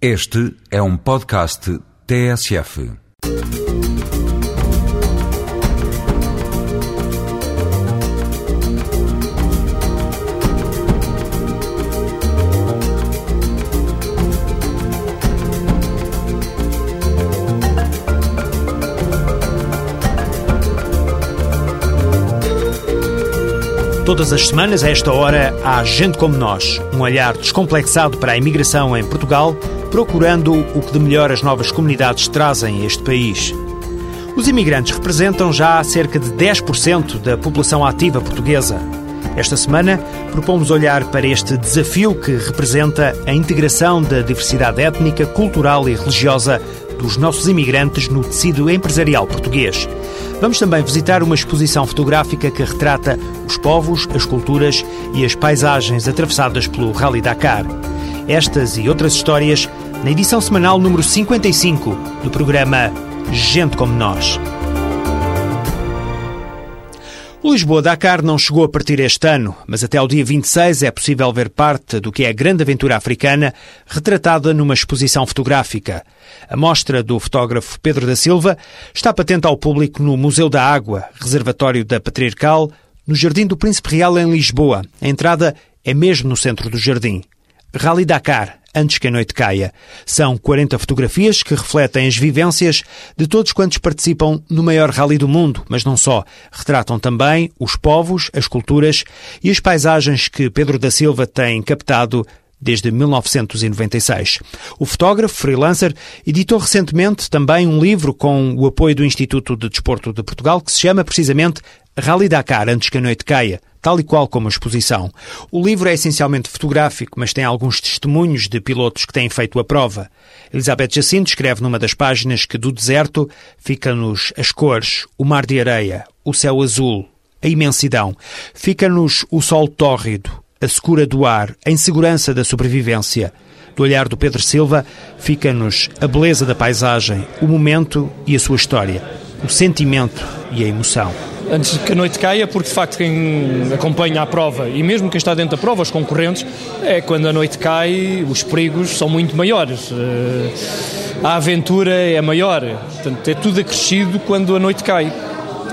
Este é um podcast TSF. Todas as semanas, a esta hora, há Gente Como Nós, um olhar descomplexado para a imigração em Portugal, procurando o que de melhor as novas comunidades trazem a este país. Os imigrantes representam já cerca de 10% da população ativa portuguesa. Esta semana, propomos olhar para este desafio que representa a integração da diversidade étnica, cultural e religiosa dos nossos imigrantes no tecido empresarial português. Vamos também visitar uma exposição fotográfica que retrata os povos, as culturas e as paisagens atravessadas pelo Rally Dakar. Estas e outras histórias na edição semanal número 55 do programa Gente como Nós. Lisboa-Dakar não chegou a partir este ano, mas até ao dia 26 é possível ver parte do que é a grande aventura africana retratada numa exposição fotográfica. A mostra do fotógrafo Pedro da Silva está patente ao público no Museu da Água, reservatório da Patriarcal, no Jardim do Príncipe Real em Lisboa. A entrada é mesmo no centro do jardim. Rally Dakar, antes que a noite caia. São 40 fotografias que refletem as vivências de todos quantos participam no maior rally do mundo, mas não só. Retratam também os povos, as culturas e as paisagens que Pedro da Silva tem captado desde 1996. O fotógrafo freelancer editou recentemente também um livro com o apoio do Instituto de Desporto de Portugal que se chama precisamente Rally Dakar antes que a noite caia, tal e qual como a exposição. O livro é essencialmente fotográfico, mas tem alguns testemunhos de pilotos que têm feito a prova. Elizabeth Jacinto escreve numa das páginas que do deserto fica-nos as cores, o mar de areia, o céu azul, a imensidão. Fica-nos o sol tórrido, a secura do ar, a insegurança da sobrevivência. Do olhar do Pedro Silva fica-nos a beleza da paisagem, o momento e a sua história, o sentimento e a emoção antes que a noite caia, porque de facto quem acompanha a prova e mesmo quem está dentro da prova, os concorrentes, é quando a noite cai, os perigos são muito maiores. Eh, a aventura é maior, portanto, é tudo acrescido quando a noite cai.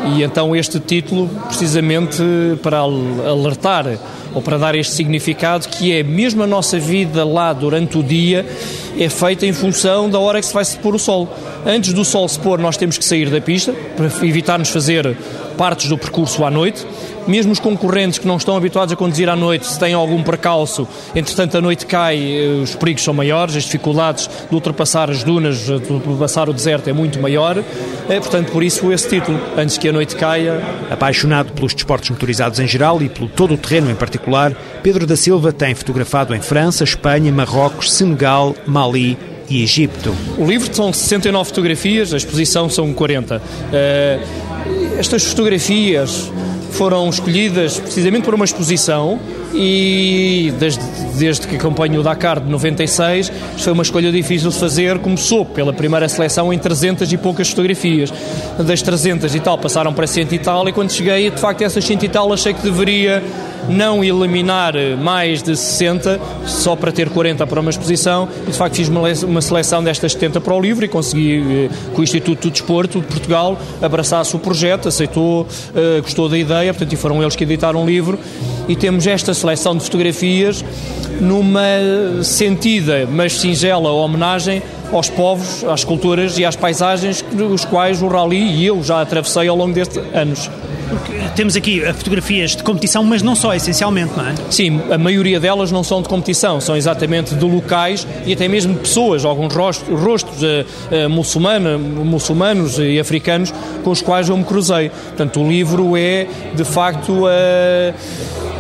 E então este título, precisamente para alertar ou para dar este significado que é mesmo a nossa vida lá durante o dia é feita em função da hora que se vai se pôr o sol. Antes do sol se pôr, nós temos que sair da pista para evitar-nos fazer partes do percurso à noite. Mesmo os concorrentes que não estão habituados a conduzir à noite, se têm algum percalço, entretanto a noite cai, eh, os perigos são maiores, as dificuldades de ultrapassar as dunas, de ultrapassar o deserto é muito maior. É, portanto, por isso esse título, antes que a noite caia. Apaixonado pelos desportos motorizados em geral e pelo todo o terreno em particular, Pedro da Silva tem fotografado em França, Espanha, Marrocos, Senegal, Mali e Egito. O livro são 69 fotografias, a exposição são 40. Uh, eh, estas fotografias foram escolhidas precisamente para uma exposição e desde, desde que acompanho o Dakar de 96, isto foi uma escolha difícil de fazer, começou pela primeira seleção em 300 e poucas fotografias. Das 300 e tal passaram para 100 e tal e quando cheguei, de facto, essas 100 e tal achei que deveria não eliminar mais de 60 só para ter 40 para uma exposição. E de facto fiz uma seleção destas 70 para o livro e consegui que o Instituto do Desporto de Portugal abraçasse o projeto, aceitou, eh, gostou da ideia, portanto e foram eles que editaram o livro. E temos esta seleção de fotografias numa sentida, mas singela homenagem aos povos, às culturas e às paisagens dos quais o Rally e eu já atravessei ao longo destes anos. Temos aqui fotografias de competição, mas não só, essencialmente, não é? Sim, a maioria delas não são de competição, são exatamente de locais e até mesmo de pessoas, alguns rostos, rostos uh, uh, muçulmano, muçulmanos e africanos com os quais eu me cruzei. Portanto, o livro é, de facto,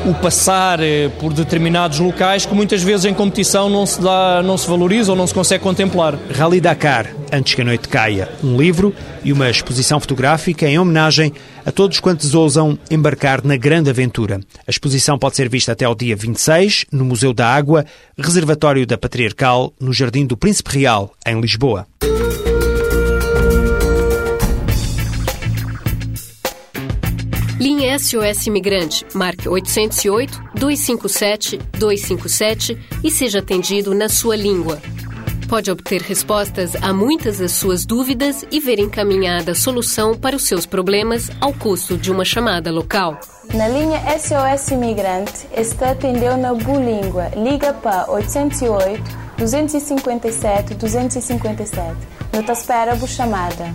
o passar eh, por determinados locais que muitas vezes em competição não se dá, não se valoriza ou não se consegue contemplar. Rally Dakar, antes que a noite caia, um livro e uma exposição fotográfica em homenagem a todos quantos ousam embarcar na grande aventura. A exposição pode ser vista até ao dia 26 no Museu da Água, reservatório da Patriarcal, no Jardim do Príncipe Real, em Lisboa. Linha SOS Imigrante, marque 808-257-257 e seja atendido na sua língua. Pode obter respostas a muitas das suas dúvidas e ver encaminhada a solução para os seus problemas ao custo de uma chamada local. Na linha SOS Imigrante, está atendeu na Bulíngua. Liga para 808 257 257. Não te espera a chamada.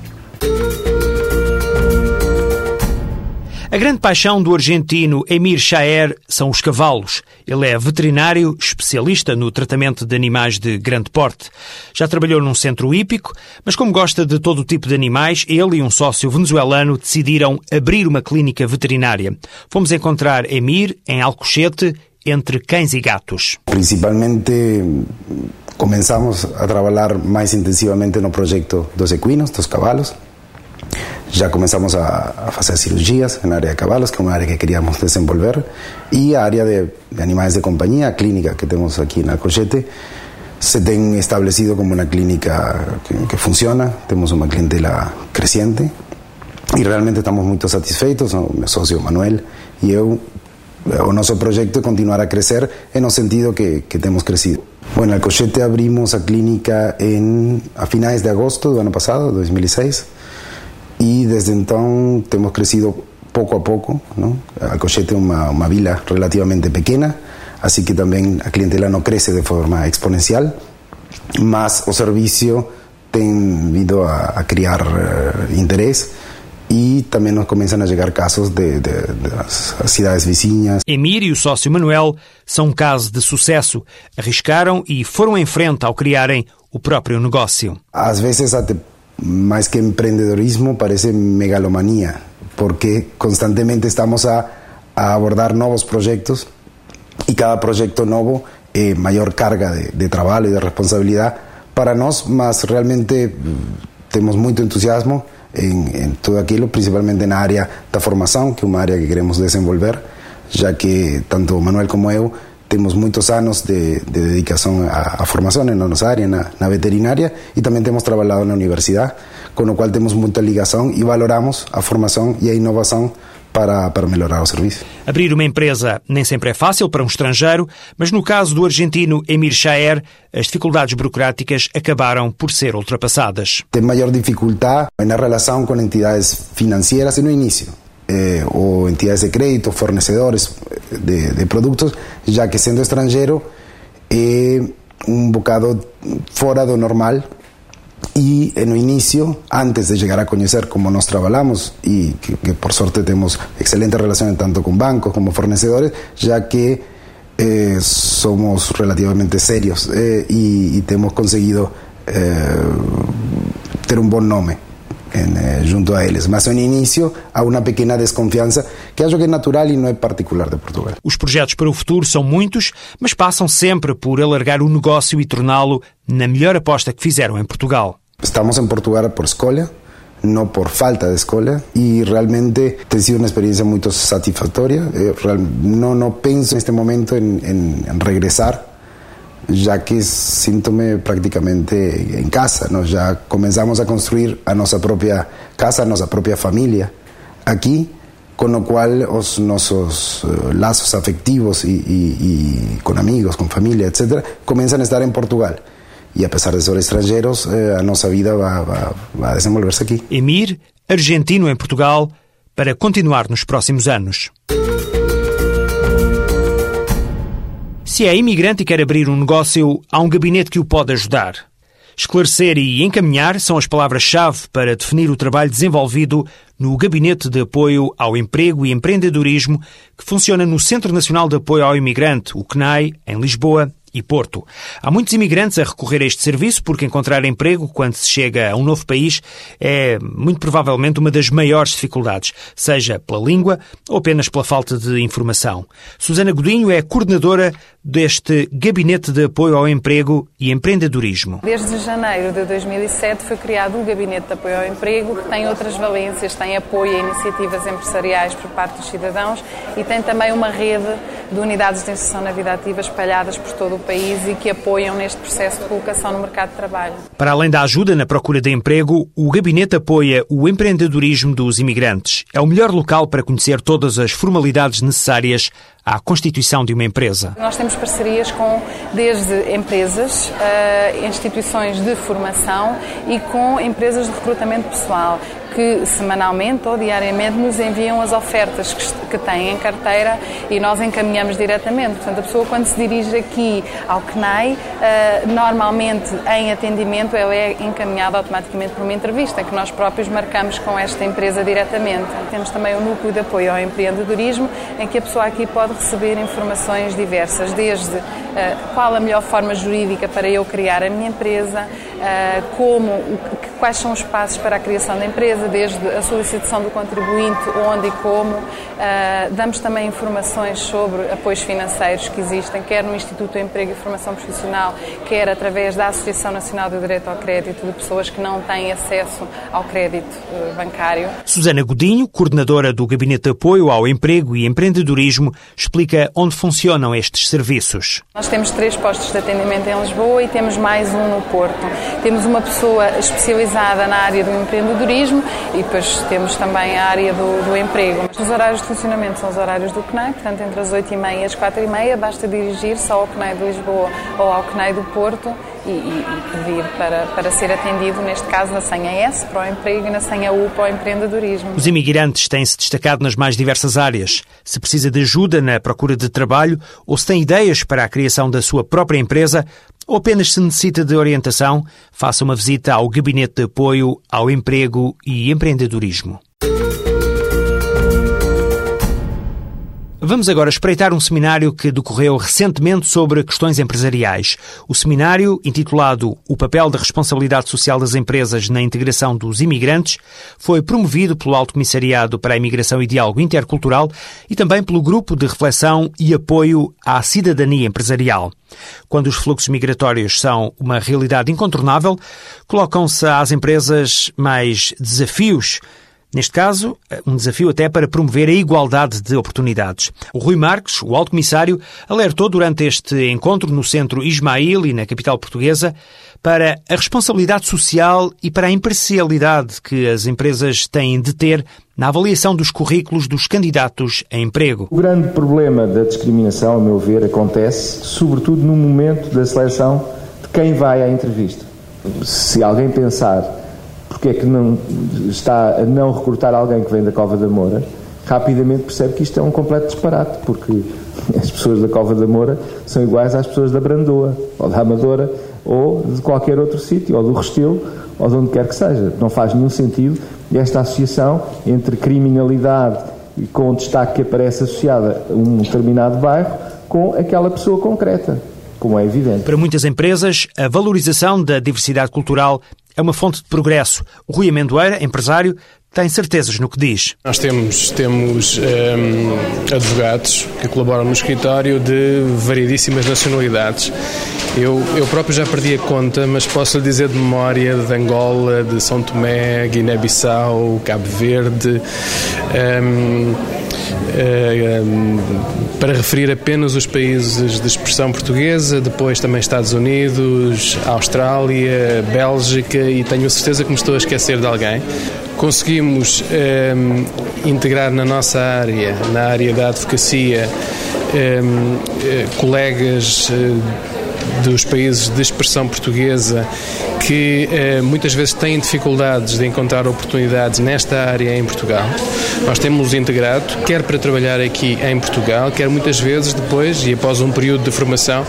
A grande paixão do argentino Emir Chaer são os cavalos. Ele é veterinário, especialista no tratamento de animais de grande porte. Já trabalhou num centro hípico, mas como gosta de todo o tipo de animais, ele e um sócio venezuelano decidiram abrir uma clínica veterinária. Fomos encontrar Emir em Alcochete, entre cães e gatos. Principalmente começamos a trabalhar mais intensivamente no projeto dos equinos, dos cavalos. Ya comenzamos a, hacer cirugías en área de caballos, que es una área que queríamos desenvolver, y área de, animales de compañía, clínica que tenemos aquí en Alcochete, se ten establecido como una clínica que, funciona, tenemos una clientela creciente y realmente estamos muy satisfeitos, mi socio Manuel y yo, o nuestro proyecto es continuar a crecer en el sentido que, que hemos crecido. Bueno, Alcochete abrimos la clínica en, a finales de agosto del año pasado, 2006, y desde entonces hemos crecido poco a poco. ¿no? Alcochete es una, una, vila relativamente pequeña, así que también la clientela no crece de forma exponencial, más o servicio ten ido a, a criar uh, interés e também nos começam a chegar casos de, de, das cidades vizinhas. Emir e o sócio Manuel são um caso de sucesso. Arriscaram e foram em frente ao criarem o próprio negócio. Às vezes até más que emprendedorismo parece megalomanía, porque constantemente estamos a, abordar nuevos proyectos y cada proyecto nuevo eh, mayor carga de, trabajo y de responsabilidad. Para nos, más realmente mm, tenemos mucho entusiasmo en, todo aquello, principalmente en la área de formación, que es una área que queremos desenvolver, ya que tanto Manuel como yo tenemos muchos años de, dedicación a, formación en nuestra área, en la, veterinaria, y también hemos trabajado en la universidad, con lo cual tenemos mucha ligación y valoramos a formación y a innovación para, para melhorar o serviço. Abrir uma empresa nem sempre é fácil para um estrangeiro, mas no caso do argentino Emir Chaer, as dificuldades burocráticas acabaram por ser ultrapassadas. Tem maior dificuldade na relação com entidades financeiras no início eh, o entidades de crédito, fornecedores de, de productos, ya que siendo extranjero eh, un bocado fora do normal y en el inicio, antes de llegar a conocer cómo nos trabajamos y que, que por suerte tenemos excelentes relaciones tanto con bancos como fornecedores, ya que eh, somos relativamente serios eh, y, y hemos conseguido eh, tener un buen nombre en, eh, junto a eles. Mas no início há uma pequena desconfiança que acho que é natural e não é particular de Portugal. Os projetos para o futuro são muitos, mas passam sempre por alargar o negócio e torná-lo na melhor aposta que fizeram em Portugal. Estamos em Portugal por escolha, não por falta de escolha e realmente tem sido uma experiência muito satisfatória. não, não penso neste momento em, em, em regressar ya que síntome prácticamente en casa, ¿no? ya comenzamos a construir a nuestra propia casa, a nuestra propia familia aquí, con lo cual los, nuestros uh, lazos afectivos y, y, y, con amigos, con familia, etcétera, comienzan a estar en Portugal. Y a pesar de ser extranjeros, eh, a nuestra vida va, va, va a desenvolverse aquí. Emir, argentino en Portugal, para continuar nos próximos anos. Se é imigrante e quer abrir um negócio, há um gabinete que o pode ajudar. Esclarecer e encaminhar são as palavras-chave para definir o trabalho desenvolvido no Gabinete de Apoio ao Emprego e Empreendedorismo, que funciona no Centro Nacional de Apoio ao Imigrante, o CNAI, em Lisboa, e Porto. Há muitos imigrantes a recorrer a este serviço porque encontrar emprego quando se chega a um novo país é muito provavelmente uma das maiores dificuldades, seja pela língua ou apenas pela falta de informação. Susana Godinho é coordenadora deste Gabinete de Apoio ao Emprego e Empreendedorismo. Desde janeiro de 2007 foi criado o Gabinete de Apoio ao Emprego, que tem outras valências, tem apoio a iniciativas empresariais por parte dos cidadãos e tem também uma rede de unidades de inserção na vida ativa espalhadas por todo o do país e que apoiam neste processo de colocação no mercado de trabalho. Para além da ajuda na procura de emprego, o gabinete apoia o empreendedorismo dos imigrantes. É o melhor local para conhecer todas as formalidades necessárias à constituição de uma empresa. Nós temos parcerias com desde empresas, uh, instituições de formação e com empresas de recrutamento pessoal que semanalmente ou diariamente nos enviam as ofertas que, que têm em carteira e nós encaminhamos diretamente. Portanto, a pessoa quando se dirige aqui ao CNAI, uh, normalmente em atendimento, ela é encaminhada automaticamente por uma entrevista que nós próprios marcamos com esta empresa diretamente. Temos também o um núcleo de apoio ao empreendedorismo, em que a pessoa aqui pode receber informações diversas, desde uh, qual a melhor forma jurídica para eu criar a minha empresa, uh, como, quais são os passos para a criação da empresa, desde a solicitação do contribuinte, onde e como. Uh, damos também informações sobre apoios financeiros que existem, quer no Instituto do Emprego e Formação Profissional, quer através da Associação Nacional do Direito ao Crédito de pessoas que não têm acesso ao crédito uh, bancário. Susana Godinho, coordenadora do Gabinete de Apoio ao Emprego e Empreendedorismo, explica onde funcionam estes serviços. Nós temos três postos de atendimento em Lisboa e temos mais um no Porto. Temos uma pessoa especializada na área do empreendedorismo e depois temos também a área do, do emprego. Os horários de funcionamento são os horários do CNEI, portanto entre as 8h30 e as 4h30 basta dirigir-se ao CNEI de Lisboa ou ao CNEI do Porto e, e, e, pedir para, para ser atendido, neste caso na senha S para o emprego e na senha U para o empreendedorismo. Os imigrantes têm-se destacado nas mais diversas áreas. Se precisa de ajuda na procura de trabalho ou se tem ideias para a criação da sua própria empresa, ou apenas se necessita de orientação, faça uma visita ao Gabinete de Apoio ao Emprego e Empreendedorismo. Vamos agora espreitar um seminário que decorreu recentemente sobre questões empresariais. O seminário, intitulado O papel da responsabilidade social das empresas na integração dos imigrantes, foi promovido pelo Alto Comissariado para a Imigração e Diálogo Intercultural e também pelo Grupo de Reflexão e Apoio à Cidadania Empresarial. Quando os fluxos migratórios são uma realidade incontornável, colocam-se às empresas mais desafios Neste caso, um desafio até para promover a igualdade de oportunidades. O Rui Marques, o alto comissário, alertou durante este encontro no centro Ismail e na capital portuguesa para a responsabilidade social e para a imparcialidade que as empresas têm de ter na avaliação dos currículos dos candidatos a emprego. O grande problema da discriminação, a meu ver, acontece sobretudo no momento da seleção de quem vai à entrevista. Se alguém pensar porque é que não está a não recrutar alguém que vem da Cova da Moura, rapidamente percebe que isto é um completo disparate, porque as pessoas da Cova da Moura são iguais às pessoas da Brandoa, ou da Amadora, ou de qualquer outro sítio, ou do Restelo, ou de onde quer que seja. Não faz nenhum sentido esta associação entre criminalidade e com o destaque que aparece associada a um determinado bairro com aquela pessoa concreta como é evidente. Para muitas empresas, a valorização da diversidade cultural é uma fonte de progresso. O Rui Amendoeira, empresário, tem certezas no que diz. Nós temos, temos um, ehm, advogados que colaboram no escritório de variedíssimas nacionalidades. Eu, eu próprio já perdi a conta, mas posso lhe dizer de memória de Angola, de São Tomé, Guiné-Bissau, Cabo Verde. Um, ehm, eh, para referir apenas os países de expressão portuguesa, depois também Estados Unidos, Austrália, Bélgica e tenho a certeza que me estou a esquecer de alguém. Conseguimos eh, integrar na nossa área, na área da advocacia, eh, colegas dos países de expressão portuguesa que eh, muitas vezes têm dificuldades de encontrar oportunidades nesta área em Portugal. Nós temos integrado, quer para trabalhar aqui em Portugal, quer muitas vezes depois e após um período de formação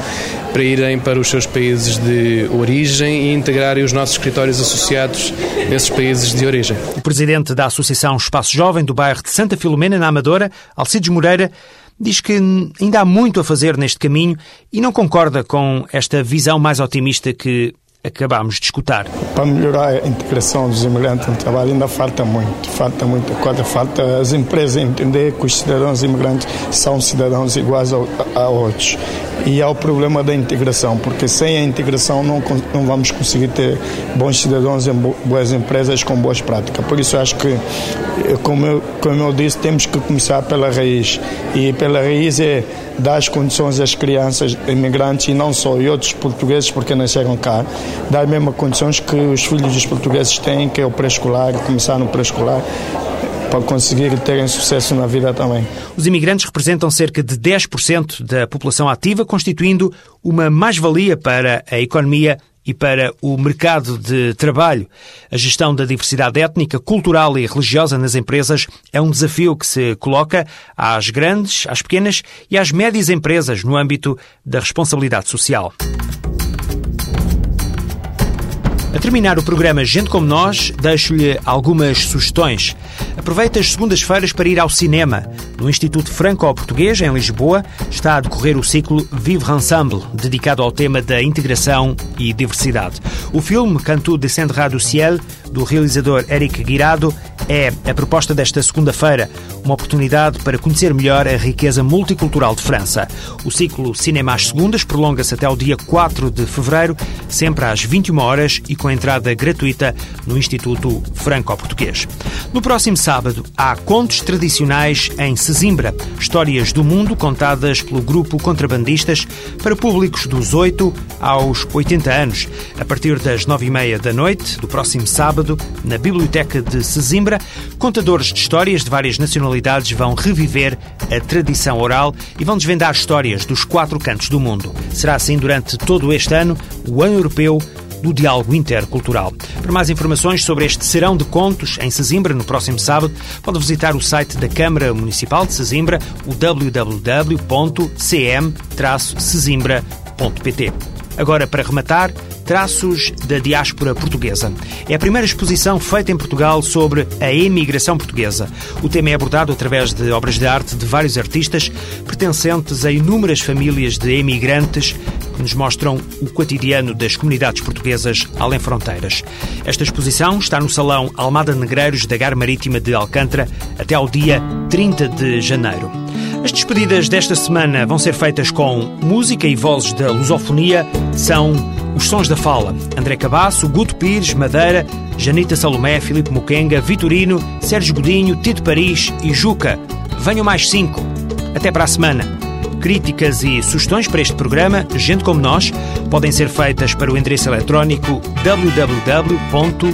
para irem para os seus países de origem e integrarem os nossos escritórios associados nesses países de origem. O presidente da Associação Espaço Jovem do bairro de Santa Filomena, na Amadora, Alcides Moreira, diz que ainda há muito a fazer neste caminho e não concorda com esta visão mais otimista que acabámos de escutar. Para melhorar a integração dos imigrantes no trabalho ainda falta muito, falta muito coisa, falta as empresas entender que os cidadãos imigrantes são cidadãos iguais a, a outros. e há o problema da integração, porque sem a integração não, não vamos conseguir ter bons cidadãos em boas empresas com boas práticas. Por isso acho que, eh, como eu, como eu disse, temos que começar pela raiz. E pela raiz é dar as condições às crianças imigrantes e não só, e outros portugueses porque nasceram cá, dar as mesmas condições que os filhos dos portugueses têm, que é o pré-escolar, começar no pré-escolar para conseguir terem sucesso na vida também. Os imigrantes representam cerca de 10% da população ativa, constituindo uma mais-valia para a economia e para o mercado de trabalho. A gestão da diversidade étnica, cultural e religiosa nas empresas é um desafio que se coloca às grandes, às pequenas e às médias empresas no âmbito da responsabilidade social. A terminar o programa Gente Como Nós, deixo-lhe algumas sugestões. Aproveite as segundas-feiras para ir ao cinema. No Instituto Franco-Português, em Lisboa, está a decorrer o ciclo Vivre Ensemble, dedicado ao tema da integração e diversidade. O filme Cantu descendra do ciel, do realizador Eric Guirado, é a proposta desta segunda-feira, uma oportunidade para conhecer melhor a riqueza multicultural de França. O ciclo Cinema às Segundas prolonga-se até o dia 4 de fevereiro, sempre às 21 horas e com entrada gratuita no Instituto Franco-Português. No próximo sábado, há contos tradicionais em Sesimbra, histórias do mundo contadas pelo grupo Contrabandistas para públicos dos 8 aos 80 anos, a partir das 9 e meia da noite do próximo sábado, na Biblioteca de Sesimbra, contadores de histórias de várias nacionalidades vão reviver a tradição oral e vão desvendar histórias dos quatro cantos do mundo. Será assim durante todo este ano, o ano europeu do diálogo intercultural. Para mais informações sobre este serão de contos em Sesimbra, no próximo sábado, pode visitar o site da Câmara Municipal de Sesimbra, o www.cm-sesimbra.pt. Agora, para rematar, traços da diáspora portuguesa. É a primeira exposição feita em Portugal sobre a emigração portuguesa. O tema é abordado através de obras de arte de vários artistas pertencentes a inúmeras famílias de emigrantes que nos mostram o cotidiano das comunidades portuguesas além fronteiras. Esta exposição está no Salão Almada Negreiros da Gar Marítima de Alcântara até ao dia 30 de janeiro. As despedidas desta semana vão ser feitas com música e vozes da lusofonia. São os Sons da Fala. André Cabasso, Guto Pires, Madeira, Janita Salomé, Filipe Muquenga, Vitorino, Sérgio Godinho, Tito Paris e Juca. Venham mais cinco. Até para a semana. Críticas e sugestões para este programa, gente como nós, podem ser feitas para o endereço eletrónico www.pgm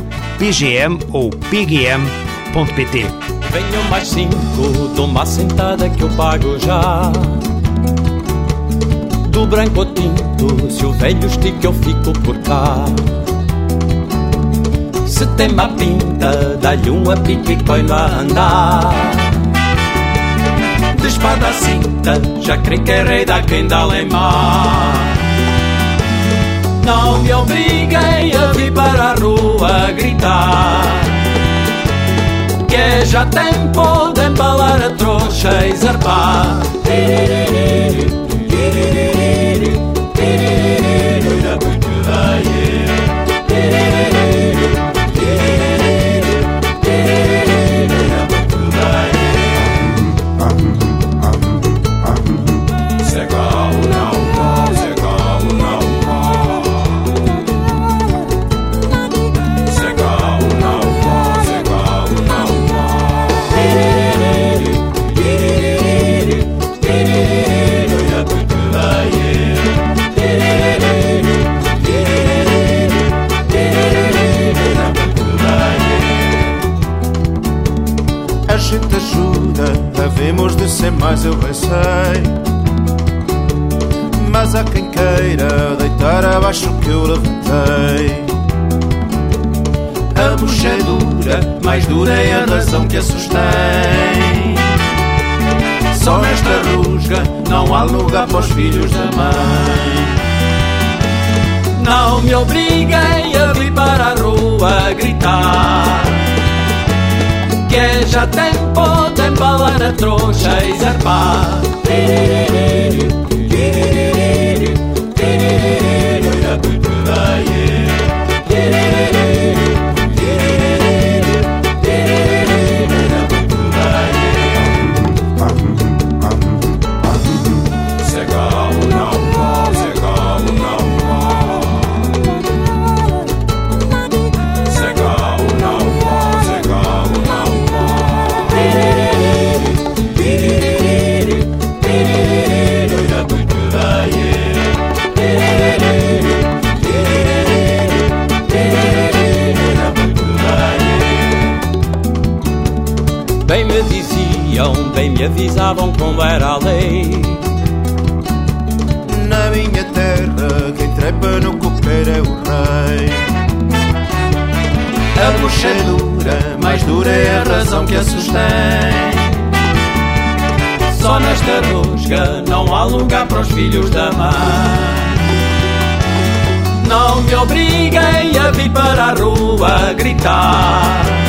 ou pgm.pt. Venham mais cinco, dou uma sentada que eu pago já. Do branco tinto, se o velho estica eu fico por cá. Se tem uma pinta, dá-lhe um apito e põe-no a andar. De espada à cinta, já creio que é rei da quem dá. Não me obriguem a vir para a rua gritar que é já tempo de embalar a trouxa e zarpar. Ser mais dura é a razão que a sustém Só nesta rusga não há lugar para os filhos da mãe Não me obriguem a vir para a rua a gritar Que é já tempo embalar a trouxa e zarpar. Bem me diziam, bem me avisavam como era a lei. Na minha terra, quem trepa no coqueiro é o rei. A bucha é dura, mais dura é a razão que a sustém. Só nesta rusga não há lugar para os filhos da mãe. Não me obriguem a vir para a rua gritar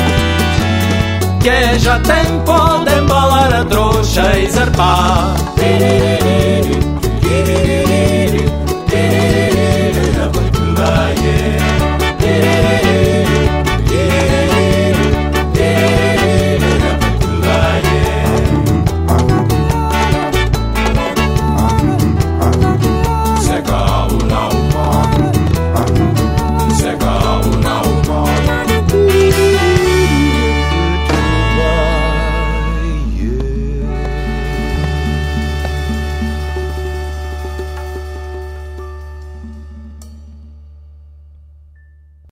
Que já tempo de embalar a trouxa e zarpar